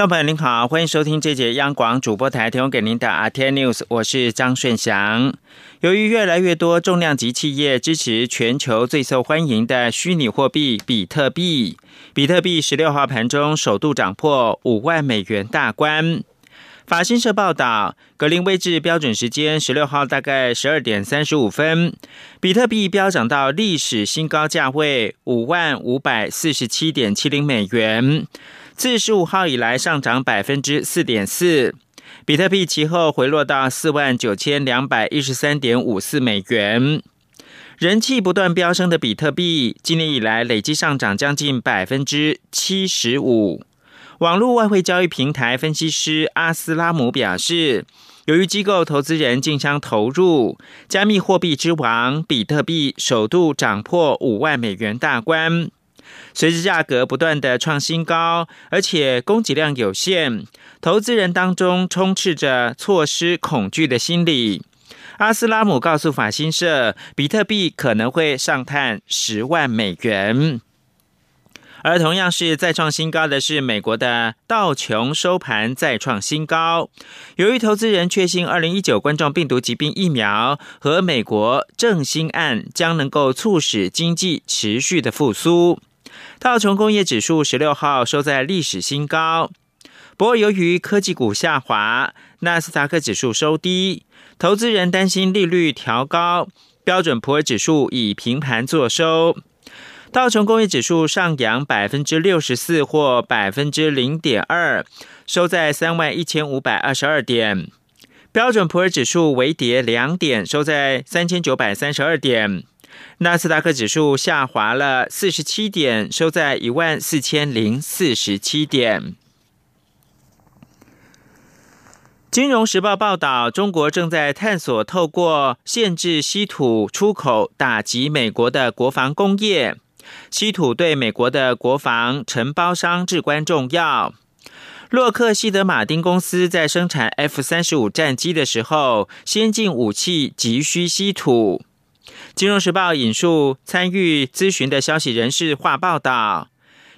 众朋友您好，欢迎收听这节央广主播台提供给您的 RTI News，我是张顺祥。由于越来越多重量级企业支持全球最受欢迎的虚拟货币比特币，比特币十六号盘中首度涨破五万美元大关。法新社报道，格林威治标准时间十六号大概十二点三十五分，比特币飙涨到历史新高价位五万五百四十七点七零美元。自十五号以来上涨百分之四点四，比特币其后回落到四万九千两百一十三点五四美元。人气不断飙升的比特币，今年以来累计上涨将近百分之七十五。网络外汇交易平台分析师阿斯拉姆表示，由于机构投资人竞相投入，加密货币之王比特币首度涨破五万美元大关。随着价格不断的创新高，而且供给量有限，投资人当中充斥着错失恐惧的心理。阿斯拉姆告诉法新社，比特币可能会上探十万美元。而同样是再创新高的是美国的道琼收盘再创新高。由于投资人确信二零一九冠状病毒疾病疫苗和美国振兴案将能够促使经济持续的复苏。道琼工业指数十六号收在历史新高，不过由于科技股下滑，纳斯达克指数收低，投资人担心利率调高，标准普尔指数以平盘作收。道琼工业指数上扬百分之六十四或百分之零点二，收在三万一千五百二十二点。标准普尔指数微跌两点，收在三千九百三十二点。纳斯达克指数下滑了四十七点，收在一万四千零四十七点。金融时报报道，中国正在探索透过限制稀土出口，打击美国的国防工业。稀土对美国的国防承包商至关重要。洛克希德马丁公司在生产 F 三十五战机的时候，先进武器急需稀土。金融时报引述参与咨询的消息人士话报道，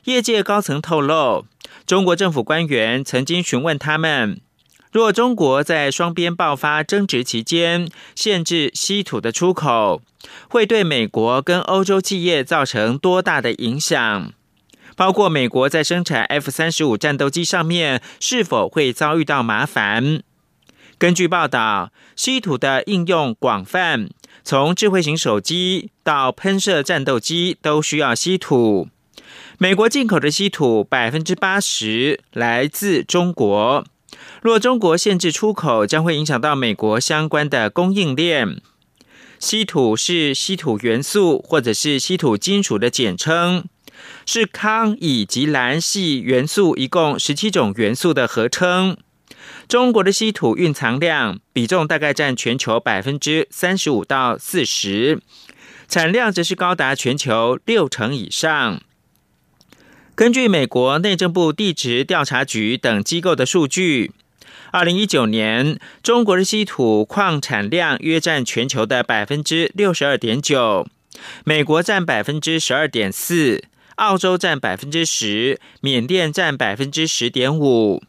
业界高层透露，中国政府官员曾经询问他们，若中国在双边爆发争执期间限制稀土的出口，会对美国跟欧洲企业造成多大的影响？包括美国在生产 F 三十五战斗机上面是否会遭遇到麻烦？根据报道，稀土的应用广泛。从智慧型手机到喷射战斗机都需要稀土。美国进口的稀土百分之八十来自中国。若中国限制出口，将会影响到美国相关的供应链。稀土是稀土元素或者是稀土金属的简称，是康以及蓝系元素一共十七种元素的合称。中国的稀土蕴藏量比重大概占全球百分之三十五到四十，产量则是高达全球六成以上。根据美国内政部地质调查局等机构的数据，二零一九年中国的稀土矿产量约占全球的百分之六十二点九，美国占百分之十二点四，澳洲占百分之十，缅甸占百分之十点五。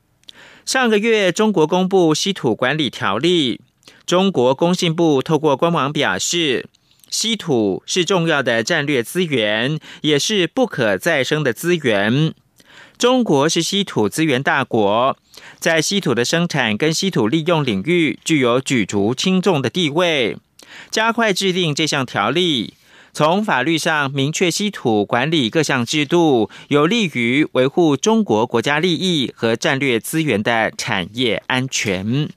上个月，中国公布稀土管理条例。中国工信部透过官网表示，稀土是重要的战略资源，也是不可再生的资源。中国是稀土资源大国，在稀土的生产跟稀土利用领域具有举足轻重的地位。加快制定这项条例。从法律上明确稀土管理各项制度，有利于维护中国国家利益和战略资源的产业安全。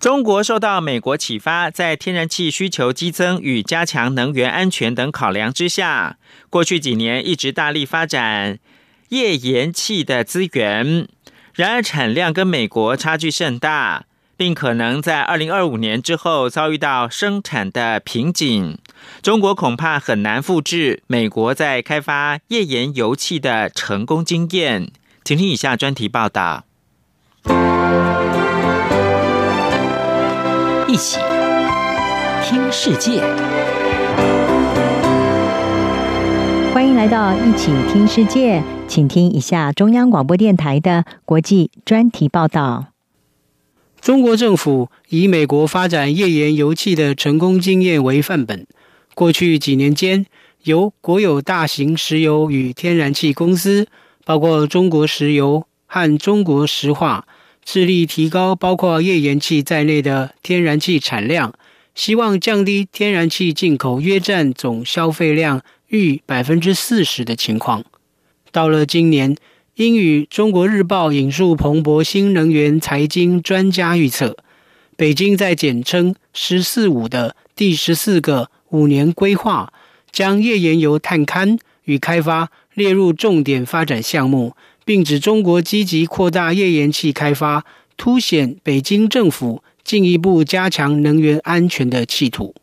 中国受到美国启发，在天然气需求激增与加强能源安全等考量之下，过去几年一直大力发展页岩气的资源。然而，产量跟美国差距甚大。并可能在二零二五年之后遭遇到生产的瓶颈。中国恐怕很难复制美国在开发页岩油气的成功经验。请听以下专题报道。一起听世界，欢迎来到一起听世界，请听一下中央广播电台的国际专题报道。中国政府以美国发展页岩油气的成功经验为范本，过去几年间，由国有大型石油与天然气公司，包括中国石油和中国石化。致力提高包括页岩气在内的天然气产量，希望降低天然气进口约占总消费量逾百分之四十的情况。到了今年，英语《中国日报》引述彭博新能源财经专家预测，北京在简称“十四五”的第十四个五年规划，将页岩油探勘与开发列入重点发展项目。并指中国积极扩大页岩气开发，凸显北京政府进一步加强能源安全的企图。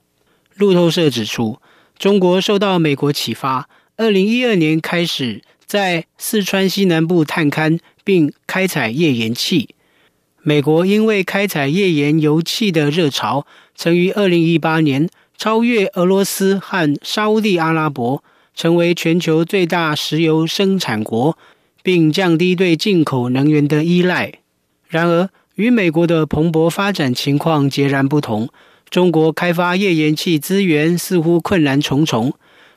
路透社指出，中国受到美国启发，二零一二年开始在四川西南部探勘并开采页岩气。美国因为开采页岩油气的热潮，曾于二零一八年超越俄罗斯和沙地阿拉伯，成为全球最大石油生产国。并降低对进口能源的依赖。然而，与美国的蓬勃发展情况截然不同，中国开发页岩气资源似乎困难重重。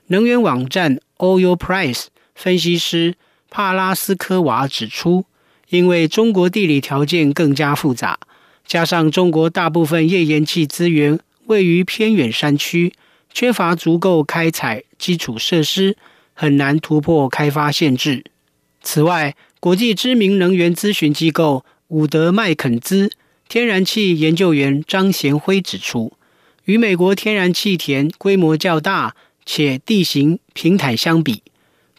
能源网站 Oil Price 分析师帕拉斯科娃指出，因为中国地理条件更加复杂，加上中国大部分页岩气资源位于偏远山区，缺乏足够开采基础设施，很难突破开发限制。此外，国际知名能源咨询机构伍德麦肯兹天然气研究员张贤辉指出，与美国天然气田规模较大且地形平坦相比，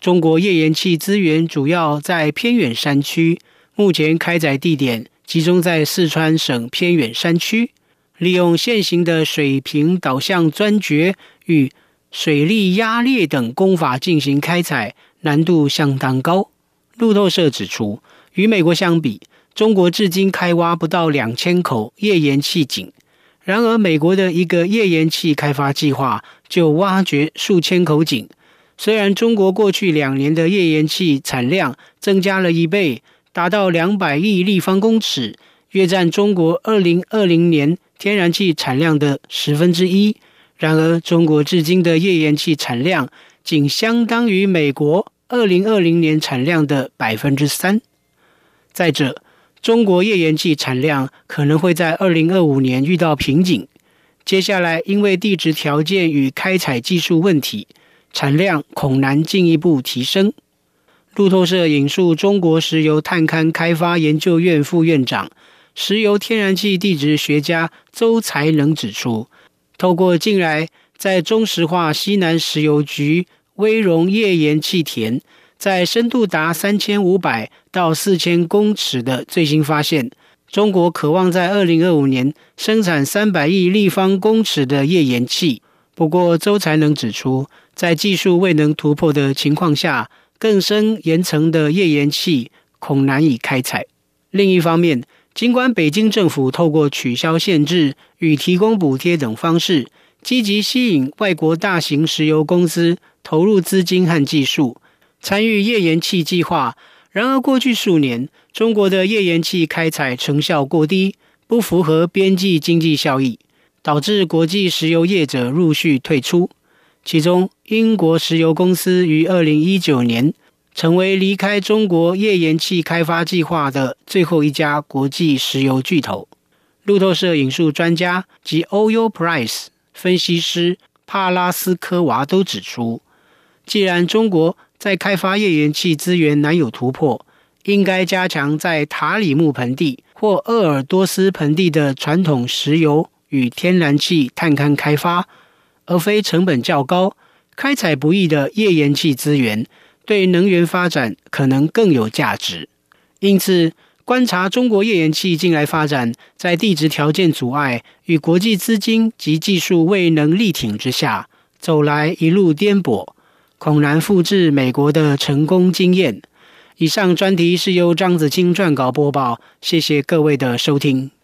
中国页岩气资源主要在偏远山区，目前开采地点集中在四川省偏远山区，利用现行的水平导向钻掘与水力压裂等工法进行开采，难度相当高。路透社指出，与美国相比，中国至今开挖不到两千口页岩气井。然而，美国的一个页岩气开发计划就挖掘数千口井。虽然中国过去两年的页岩气产量增加了一倍，达到两百亿立方公尺，约占中国二零二零年天然气产量的十分之一。然而，中国至今的页岩气产量仅相当于美国。二零二零年产量的百分之三。再者，中国页岩气产量可能会在二零二五年遇到瓶颈。接下来，因为地质条件与开采技术问题，产量恐难进一步提升。路透社引述中国石油探勘开发研究院副院长、石油天然气地质学家周才能指出，透过近来在中石化西南石油局。威荣页岩气田在深度达三千五百到四千公尺的最新发现，中国渴望在二零二五年生产三百亿立方公尺的页岩气。不过，周才能指出，在技术未能突破的情况下，更深岩层的页岩气恐难以开采。另一方面，尽管北京政府透过取消限制与提供补贴等方式，积极吸引外国大型石油公司。投入资金和技术参与页岩气计划，然而过去数年，中国的页岩气开采成效过低，不符合边际经济效益，导致国际石油业者陆续退出。其中，英国石油公司于二零一九年成为离开中国页岩气开发计划的最后一家国际石油巨头。路透社引述专家及 Oil Price 分析师帕拉斯科娃都指出。既然中国在开发页岩气资源难有突破，应该加强在塔里木盆地或鄂尔多斯盆地的传统石油与天然气探勘开发，而非成本较高、开采不易的页岩气资源，对能源发展可能更有价值。因此，观察中国页岩气近来发展，在地质条件阻碍与国际资金及技术未能力挺之下，走来一路颠簸，恐难复制美国的成功经验。以上专题是由张子清撰稿播报，谢谢各位的收听。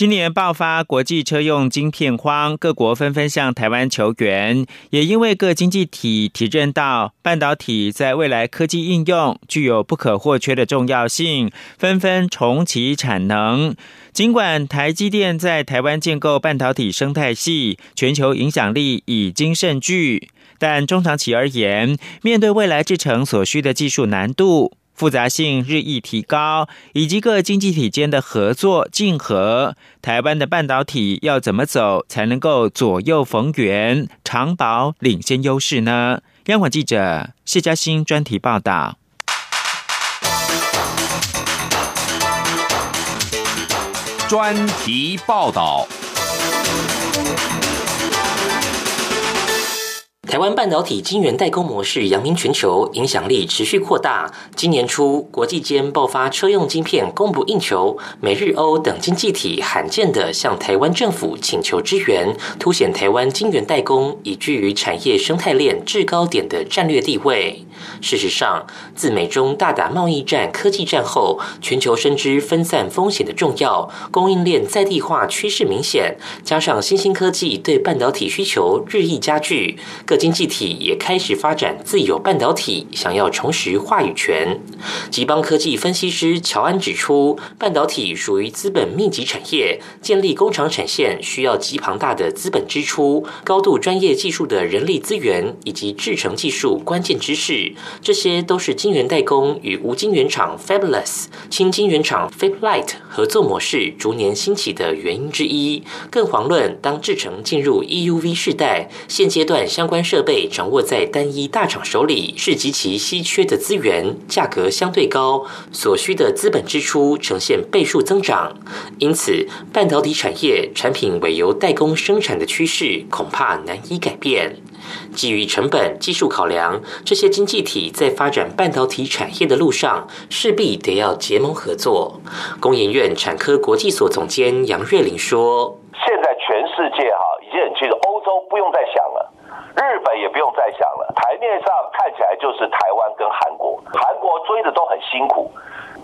今年爆发国际车用晶片荒，各国纷纷向台湾求援，也因为各经济体体认到半导体在未来科技应用具有不可或缺的重要性，纷纷重启产能。尽管台积电在台湾建构半导体生态系，全球影响力已经甚巨，但中长期而言，面对未来制成所需的技术难度。复杂性日益提高，以及各经济体间的合作竞合，台湾的半导体要怎么走才能够左右逢源，长保领先优势呢？央广记者谢嘉欣专题报道。专题报道。台湾半导体晶圆代工模式扬名全球，影响力持续扩大。今年初，国际间爆发车用晶片供不应求，美日欧等经济体罕见的向台湾政府请求支援，凸显台湾晶圆代工已居于产业生态链制高点的战略地位。事实上，自美中大打贸易战、科技战后，全球深知分散风险的重要，供应链在地化趋势明显。加上新兴科技对半导体需求日益加剧，各经济体也开始发展自有半导体，想要重拾话语权。吉邦科技分析师乔安指出，半导体属于资本密集产业，建立工厂产线需要极庞大的资本支出、高度专业技术的人力资源以及制程技术关键知识。这些都是晶圆代工与无晶圆厂 Fabless、轻晶圆厂 Fablite 合作模式逐年兴起的原因之一。更遑论当制程进入 EUV 世代，现阶段相关设备掌握在单一大厂手里，是极其稀缺的资源，价格相对高，所需的资本支出呈现倍数增长。因此，半导体产业产品委由代工生产的趋势，恐怕难以改变。基于成本、技术考量，这些经济体在发展半导体产业的路上，势必得要结盟合作。工研院产科国际所总监杨瑞玲说：“现在全世界哈已经很清楚，欧洲不用再想了，日本也不用再想了，台面上看起来就是台湾跟韩国，韩国追的都很辛苦，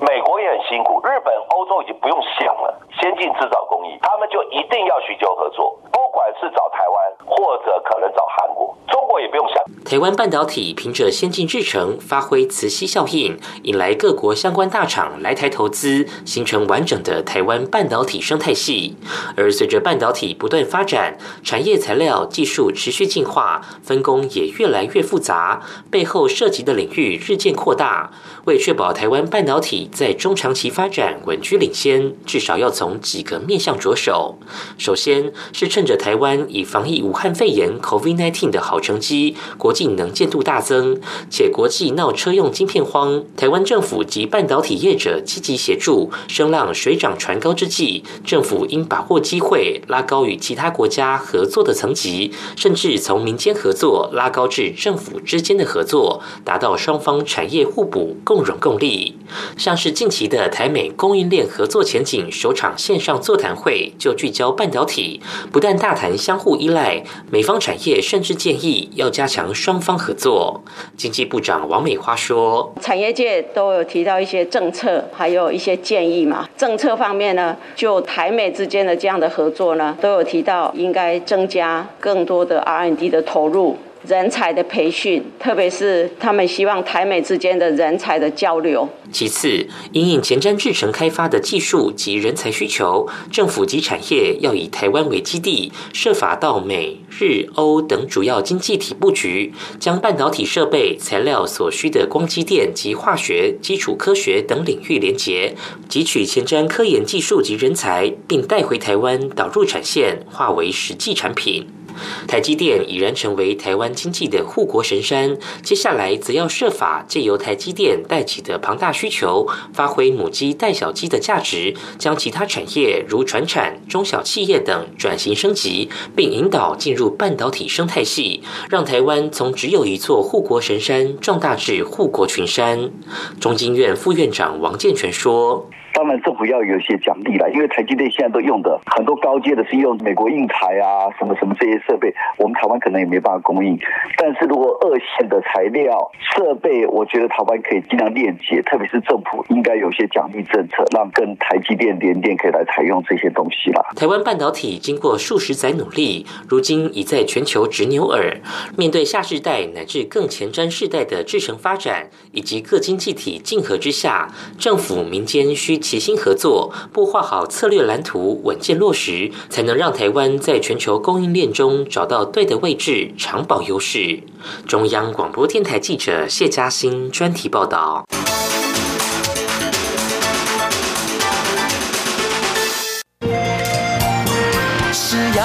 美国也很辛苦，日本、欧洲已经不用想了，先进制造工艺，他们就一定要寻求合作。”不管是找台湾，或者可能找韩国，中国也不用想。台湾半导体凭着先进制程，发挥磁吸效应，引来各国相关大厂来台投资，形成完整的台湾半导体生态系。而随着半导体不断发展，产业材料技术持续进化，分工也越来越复杂，背后涉及的领域日渐扩大。为确保台湾半导体在中长期发展稳居领先，至少要从几个面向着手。首先是趁着台湾以防疫武汉肺炎 （COVID-19） 的好成绩，国际能见度大增，且国际闹车用晶片荒，台湾政府及半导体业者积极协助，声浪水涨船高之际，政府应把握机会，拉高与其他国家合作的层级，甚至从民间合作拉高至政府之间的合作，达到双方产业互补、共荣共利。像是近期的台美供应链合作前景首场线上座谈会，就聚焦半导体，不但大谈相互依赖，美方产业甚至建议要加强双方合作。经济部长王美花说：“产业界都有提到一些政策，还有一些建议嘛。政策方面呢，就台美之间的这样的合作呢，都有提到应该增加更多的 R&D 的投入。”人才的培训，特别是他们希望台美之间的人才的交流。其次，因应前瞻制程开发的技术及人才需求，政府及产业要以台湾为基地，设法到美、日、欧等主要经济体布局，将半导体设备、材料所需的光机电及化学、基础科学等领域连结，汲取前瞻科研技术及人才，并带回台湾导入产线，化为实际产品。台积电已然成为台湾经济的护国神山，接下来则要设法借由台积电带起的庞大需求，发挥母鸡带小鸡的价值，将其他产业如船产、中小企业等转型升级，并引导进入半导体生态系，让台湾从只有一座护国神山壮大至护国群山。中经院副院长王建全说。当然，政府要有一些奖励了，因为台积电现在都用的很多高阶的是用美国硬材啊，什么什么这些设备，我们台湾可能也没办法供应。但是如果二线的材料设备，我觉得台湾可以尽量链接，特别是政府应该有些奖励政策，让跟台积电联电可以来采用这些东西了。台湾半导体经过数十载努力，如今已在全球直牛耳。面对下世代乃至更前瞻世代的制程发展，以及各经济体竞合之下，政府民间需。齐心合作，布画好策略蓝图，稳健落实，才能让台湾在全球供应链中找到对的位置，长保优势。中央广播电台记者谢嘉欣专题报道。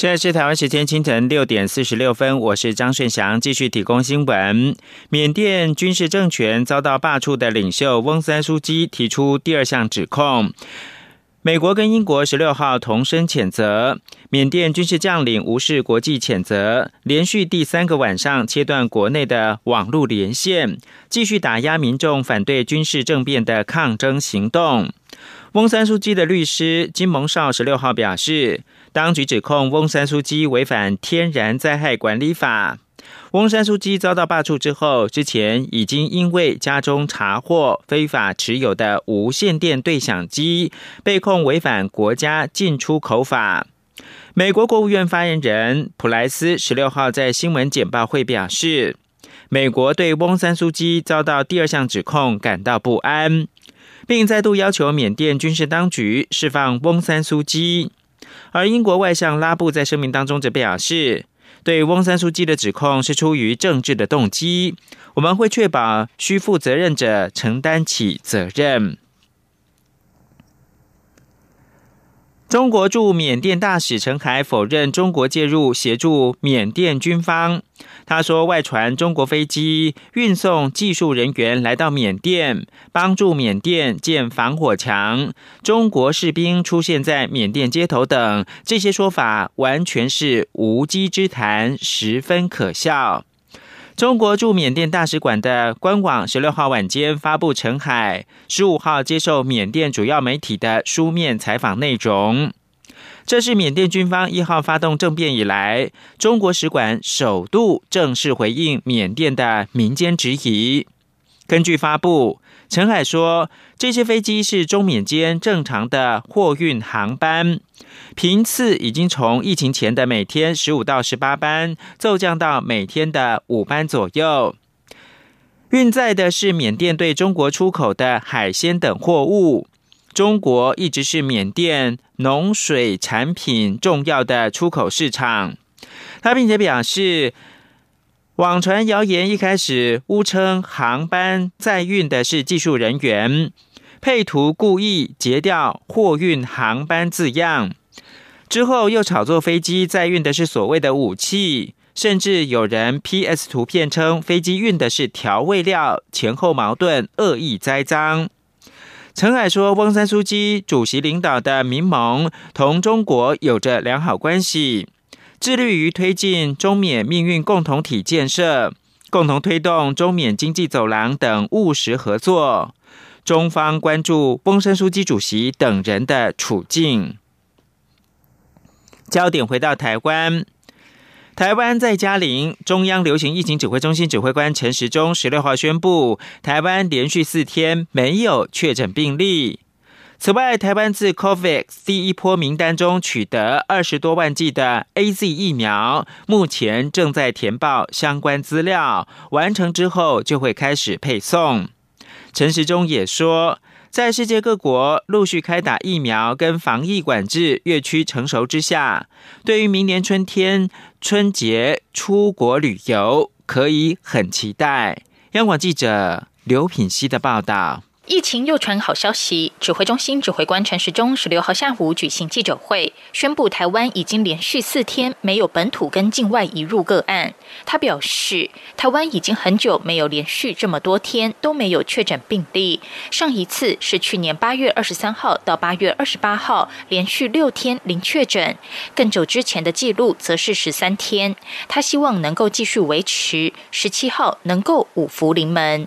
现在是台湾时间清晨六点四十六分，我是张顺祥，继续提供新闻。缅甸军事政权遭到罢黜的领袖翁三书基提出第二项指控，美国跟英国十六号同声谴责缅甸军事将领无视国际谴责，连续第三个晚上切断国内的网络连线，继续打压民众反对军事政变的抗争行动。翁三书基的律师金蒙少十六号表示。当局指控翁山书记违反天然灾害管理法。翁山书记遭到罢黜之后，之前已经因为家中查获非法持有的无线电对讲机，被控违反国家进出口法。美国国务院发言人普莱斯十六号在新闻简报会表示，美国对翁山书记遭到第二项指控感到不安，并再度要求缅甸军事当局释放翁山书记。而英国外相拉布在声明当中则表示，对翁三书记的指控是出于政治的动机，我们会确保需负责任者承担起责任。中国驻缅甸大使陈海否认中国介入协助缅甸军方。他说，外传中国飞机运送技术人员来到缅甸，帮助缅甸建防火墙，中国士兵出现在缅甸街头等，这些说法完全是无稽之谈，十分可笑。中国驻缅甸大使馆的官网十六号晚间发布陈海十五号接受缅甸主要媒体的书面采访内容。这是缅甸军方一号发动政变以来，中国使馆首度正式回应缅甸的民间质疑。根据发布，陈海说，这些飞机是中缅间正常的货运航班。频次已经从疫情前的每天十五到十八班，骤降到每天的五班左右。运载的是缅甸对中国出口的海鲜等货物。中国一直是缅甸农水产品重要的出口市场。他并且表示，网传谣言一开始误称航班载运的是技术人员，配图故意截掉货运航班字样。之后又炒作飞机载运的是所谓的武器，甚至有人 P.S 图片称飞机运的是调味料，前后矛盾，恶意栽赃。陈海说，翁山书记主席领导的民盟同中国有着良好关系，致力于推进中缅命运共同体建设，共同推动中缅经济走廊等务实合作。中方关注翁山书记主席等人的处境。焦点回到台湾，台湾在嘉陵中央流行疫情指挥中心指挥官陈时中十六号宣布，台湾连续四天没有确诊病例。此外，台湾自 COVAX 第一波名单中取得二十多万剂的 A Z 疫苗，目前正在填报相关资料，完成之后就会开始配送。陈时中也说。在世界各国陆续开打疫苗跟防疫管制越趋成熟之下，对于明年春天春节出国旅游，可以很期待。央广记者刘品希的报道。疫情又传好消息，指挥中心指挥官陈时中十六号下午举行记者会，宣布台湾已经连续四天没有本土跟境外移入个案。他表示，台湾已经很久没有连续这么多天都没有确诊病例，上一次是去年八月二十三号到八月二十八号连续六天零确诊，更久之前的记录则是十三天。他希望能够继续维持，十七号能够五福临门。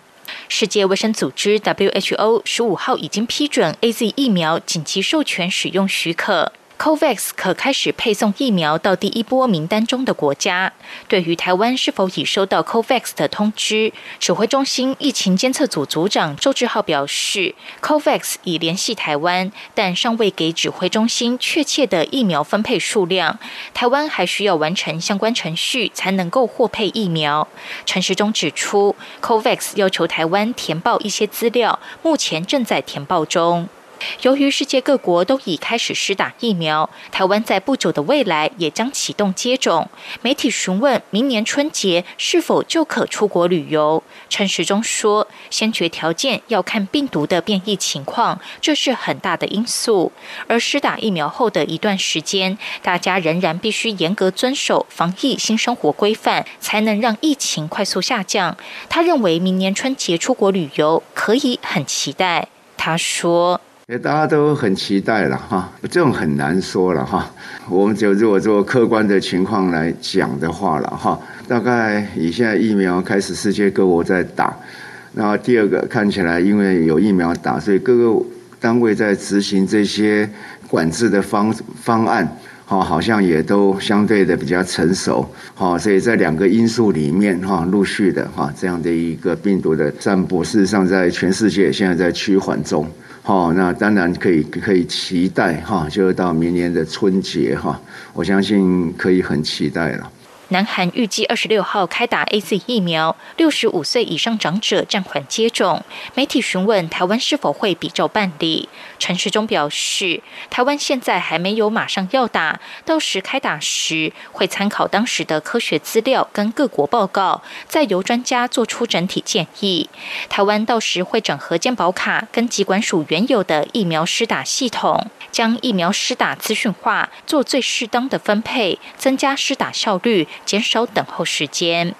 世界卫生组织 （WHO） 十五号已经批准 A Z 疫苗紧急授权使用许可。COVAX 可开始配送疫苗到第一波名单中的国家。对于台湾是否已收到 COVAX 的通知，指挥中心疫情监测组组长周志浩表示，COVAX 已联系台湾，但尚未给指挥中心确切的疫苗分配数量。台湾还需要完成相关程序才能够获配疫苗。陈时中指出，COVAX 要求台湾填报一些资料，目前正在填报中。由于世界各国都已开始施打疫苗，台湾在不久的未来也将启动接种。媒体询问明年春节是否就可出国旅游，陈时中说：“先决条件要看病毒的变异情况，这是很大的因素。而施打疫苗后的一段时间，大家仍然必须严格遵守防疫新生活规范，才能让疫情快速下降。”他认为明年春节出国旅游可以很期待。他说。大家都很期待了哈，这种很难说了哈。我们就如果做客观的情况来讲的话了哈，大概以现在疫苗开始世界各国在打，然后第二个看起来因为有疫苗打，所以各个单位在执行这些管制的方方案，哦，好像也都相对的比较成熟，哈，所以在两个因素里面哈，陆续的哈这样的一个病毒的散播，事实上在全世界现在在趋缓中。好，那当然可以，可以期待哈，就到明年的春节哈，我相信可以很期待了。南韩预计二十六号开打 A Z 疫苗，六十五岁以上长者暂缓接种。媒体询问台湾是否会比照办理，陈时中表示，台湾现在还没有马上要打，到时开打时会参考当时的科学资料跟各国报告，再由专家做出整体建议。台湾到时会整合健保卡跟疾管署原有的疫苗施打系统，将疫苗施打资讯化，做最适当的分配，增加施打效率。减少等候时间。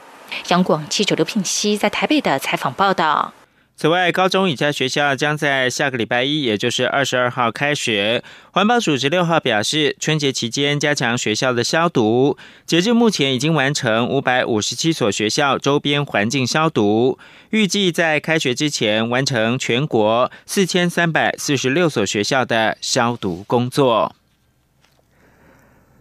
央广记者刘聘熙在台北的采访报道。此外，高中以下学校将在下个礼拜一，也就是二十二号开学。环保署十六号表示，春节期间加强学校的消毒，截至目前已经完成五百五十七所学校周边环境消毒，预计在开学之前完成全国四千三百四十六所学校的消毒工作。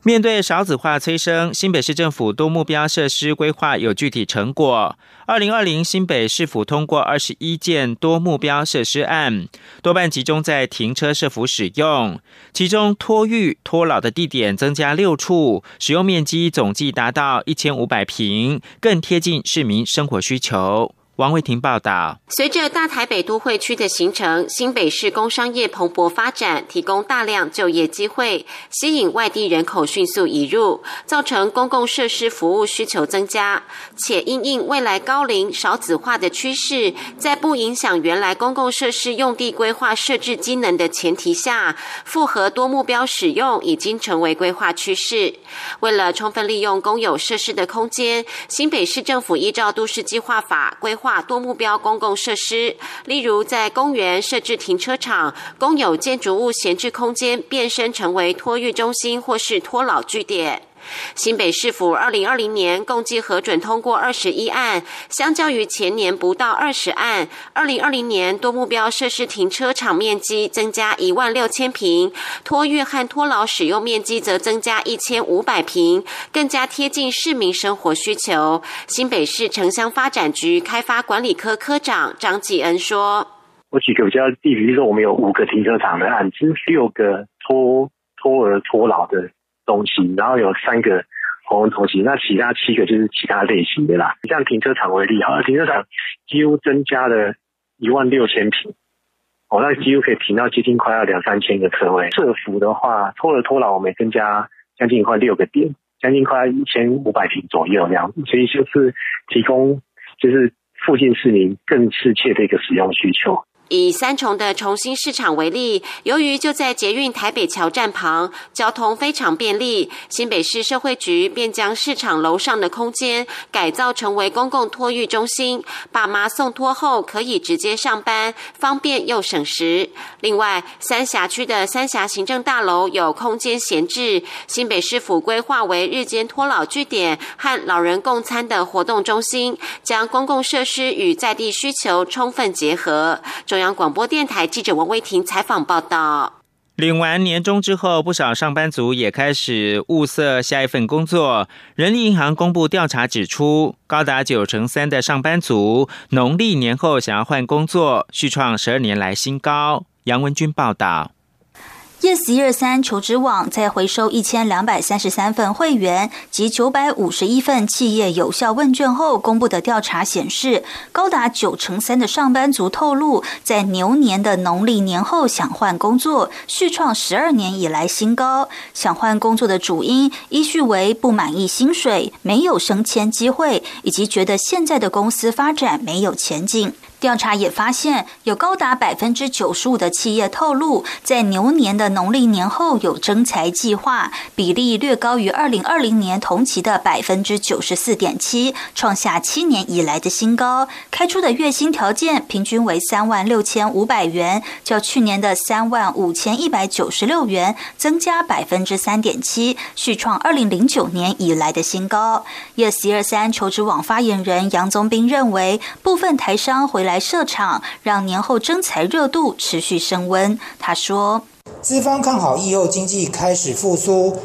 面对少子化催生，新北市政府多目标设施规划有具体成果。二零二零新北市府通过二十一件多目标设施案，多半集中在停车设服使用，其中托育托老的地点增加六处，使用面积总计达到一千五百平，更贴近市民生活需求。王慧婷报道：随着大台北都会区的形成，新北市工商业蓬勃发展，提供大量就业机会，吸引外地人口迅速移入，造成公共设施服务需求增加。且因应未来高龄少子化的趋势，在不影响原来公共设施用地规划设置机能的前提下，复合多目标使用已经成为规划趋势。为了充分利用公有设施的空间，新北市政府依照都市计划法规。化多目标公共设施，例如在公园设置停车场、公有建筑物闲置空间变身成为托育中心或是托老据点。新北市府二零二零年共计核准通过二十一案，相较于前年不到二十案。二零二零年多目标设施停车场面积增加一万六千平，托育和托老使用面积则增加一千五百平，更加贴近市民生活需求。新北市城乡发展局开发管理科科长张继恩说：“我举个比较例比如说我们有五个停车场的案，其实六个托托儿托老的。”东西，然后有三个红红同行，那其他七个就是其他类型的啦。像停车场为例，好了，停车场几乎增加了一万六千平，哦，那几乎可以停到接近快要两三千个车位。设伏的话，拖了拖老，我们增加将近快六个点，将近快一千五百平左右那样，所以就是提供就是附近市民更适切的一个使用需求。以三重的重新市场为例，由于就在捷运台北桥站旁，交通非常便利，新北市社会局便将市场楼上的空间改造成为公共托育中心，爸妈送托后可以直接上班，方便又省时。另外，三峡区的三峡行政大楼有空间闲置，新北市府规划为日间托老据点和老人共餐的活动中心，将公共设施与在地需求充分结合。中央广播电台记者王威婷采访报道。领完年终之后，不少上班族也开始物色下一份工作。人力银行公布调查指出，高达九成三的上班族农历年后想要换工作，续创十二年来新高。杨文军报道。Yes 一二三求职网在回收一千两百三十三份会员及九百五十一份企业有效问卷后公布的调查显示，高达九成三的上班族透露，在牛年的农历年后想换工作，续创十二年以来新高。想换工作的主因依序为不满意薪水、没有升迁机会，以及觉得现在的公司发展没有前景。调查也发现，有高达百分之九十五的企业透露，在牛年的农历年后有征才计划，比例略高于二零二零年同期的百分之九十四点七，创下七年以来的新高。开出的月薪条件平均为三万六千五百元，较去年的三万五千一百九十六元增加百分之三点七，续创二零零九年以来的新高。Yes 一二三求职网发言人杨宗斌认为，部分台商回来。来设厂，让年后征财热度持续升温。他说：“资方看好疫后经济开始复苏，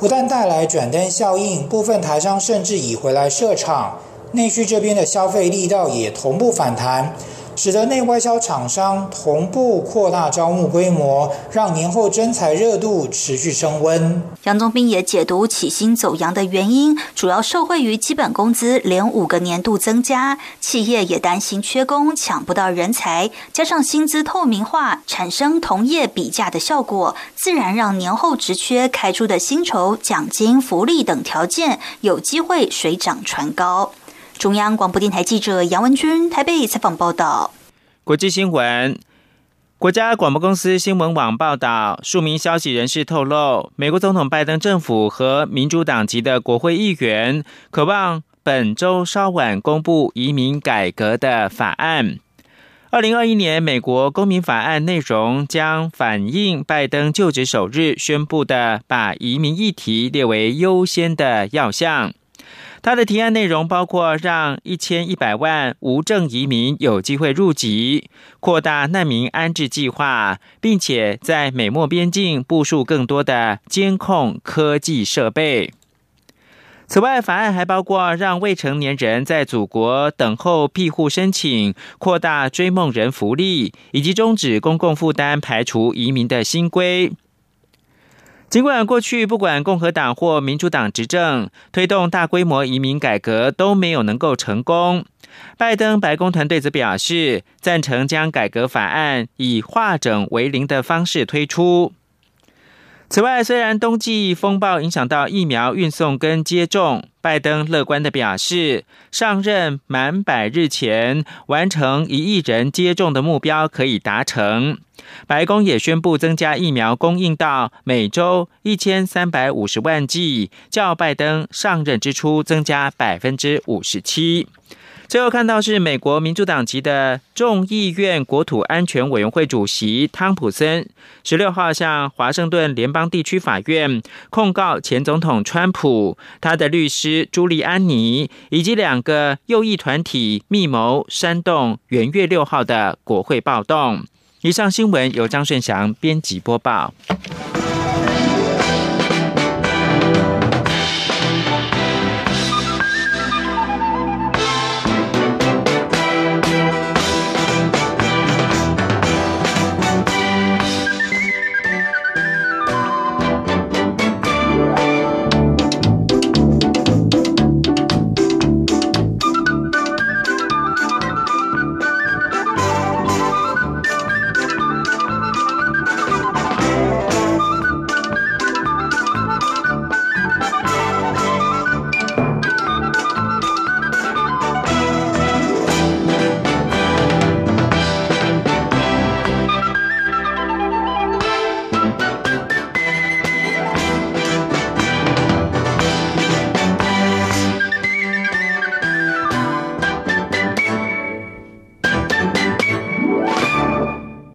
不但带来转单效应，部分台商甚至已回来设厂，内需这边的消费力道也同步反弹。”使得内外销厂商同步扩大招募规模，让年后征才热度持续升温。杨宗斌也解读起薪走阳的原因，主要受惠于基本工资连五个年度增加，企业也担心缺工抢不到人才，加上薪资透明化，产生同业比价的效果，自然让年后职缺开出的薪酬、奖金、福利等条件有机会水涨船高。中央广播电台记者杨文君台北采访报道。国际新闻：国家广播公司新闻网报道，数名消息人士透露，美国总统拜登政府和民主党籍的国会议员渴望本周稍晚公布移民改革的法案。二零二一年美国公民法案内容将反映拜登就职首日宣布的，把移民议题列为优先的要项。他的提案内容包括让一千一百万无证移民有机会入籍，扩大难民安置计划，并且在美墨边境部署更多的监控科技设备。此外，法案还包括让未成年人在祖国等候庇护申请，扩大追梦人福利，以及终止公共负担排除移民的新规。尽管过去不管共和党或民主党执政，推动大规模移民改革都没有能够成功，拜登白宫团队则表示赞成将改革法案以化整为零的方式推出。此外，虽然冬季风暴影响到疫苗运送跟接种，拜登乐观的表示，上任满百日前完成一亿人接种的目标可以达成。白宫也宣布增加疫苗供应到每周一千三百五十万剂，较拜登上任之初增加百分之五十七。最后看到是美国民主党籍的众议院国土安全委员会主席汤普森，十六号向华盛顿联邦地区法院控告前总统川普、他的律师朱利安尼以及两个右翼团体密谋煽动元月六号的国会暴动。以上新闻由张顺祥编辑播报。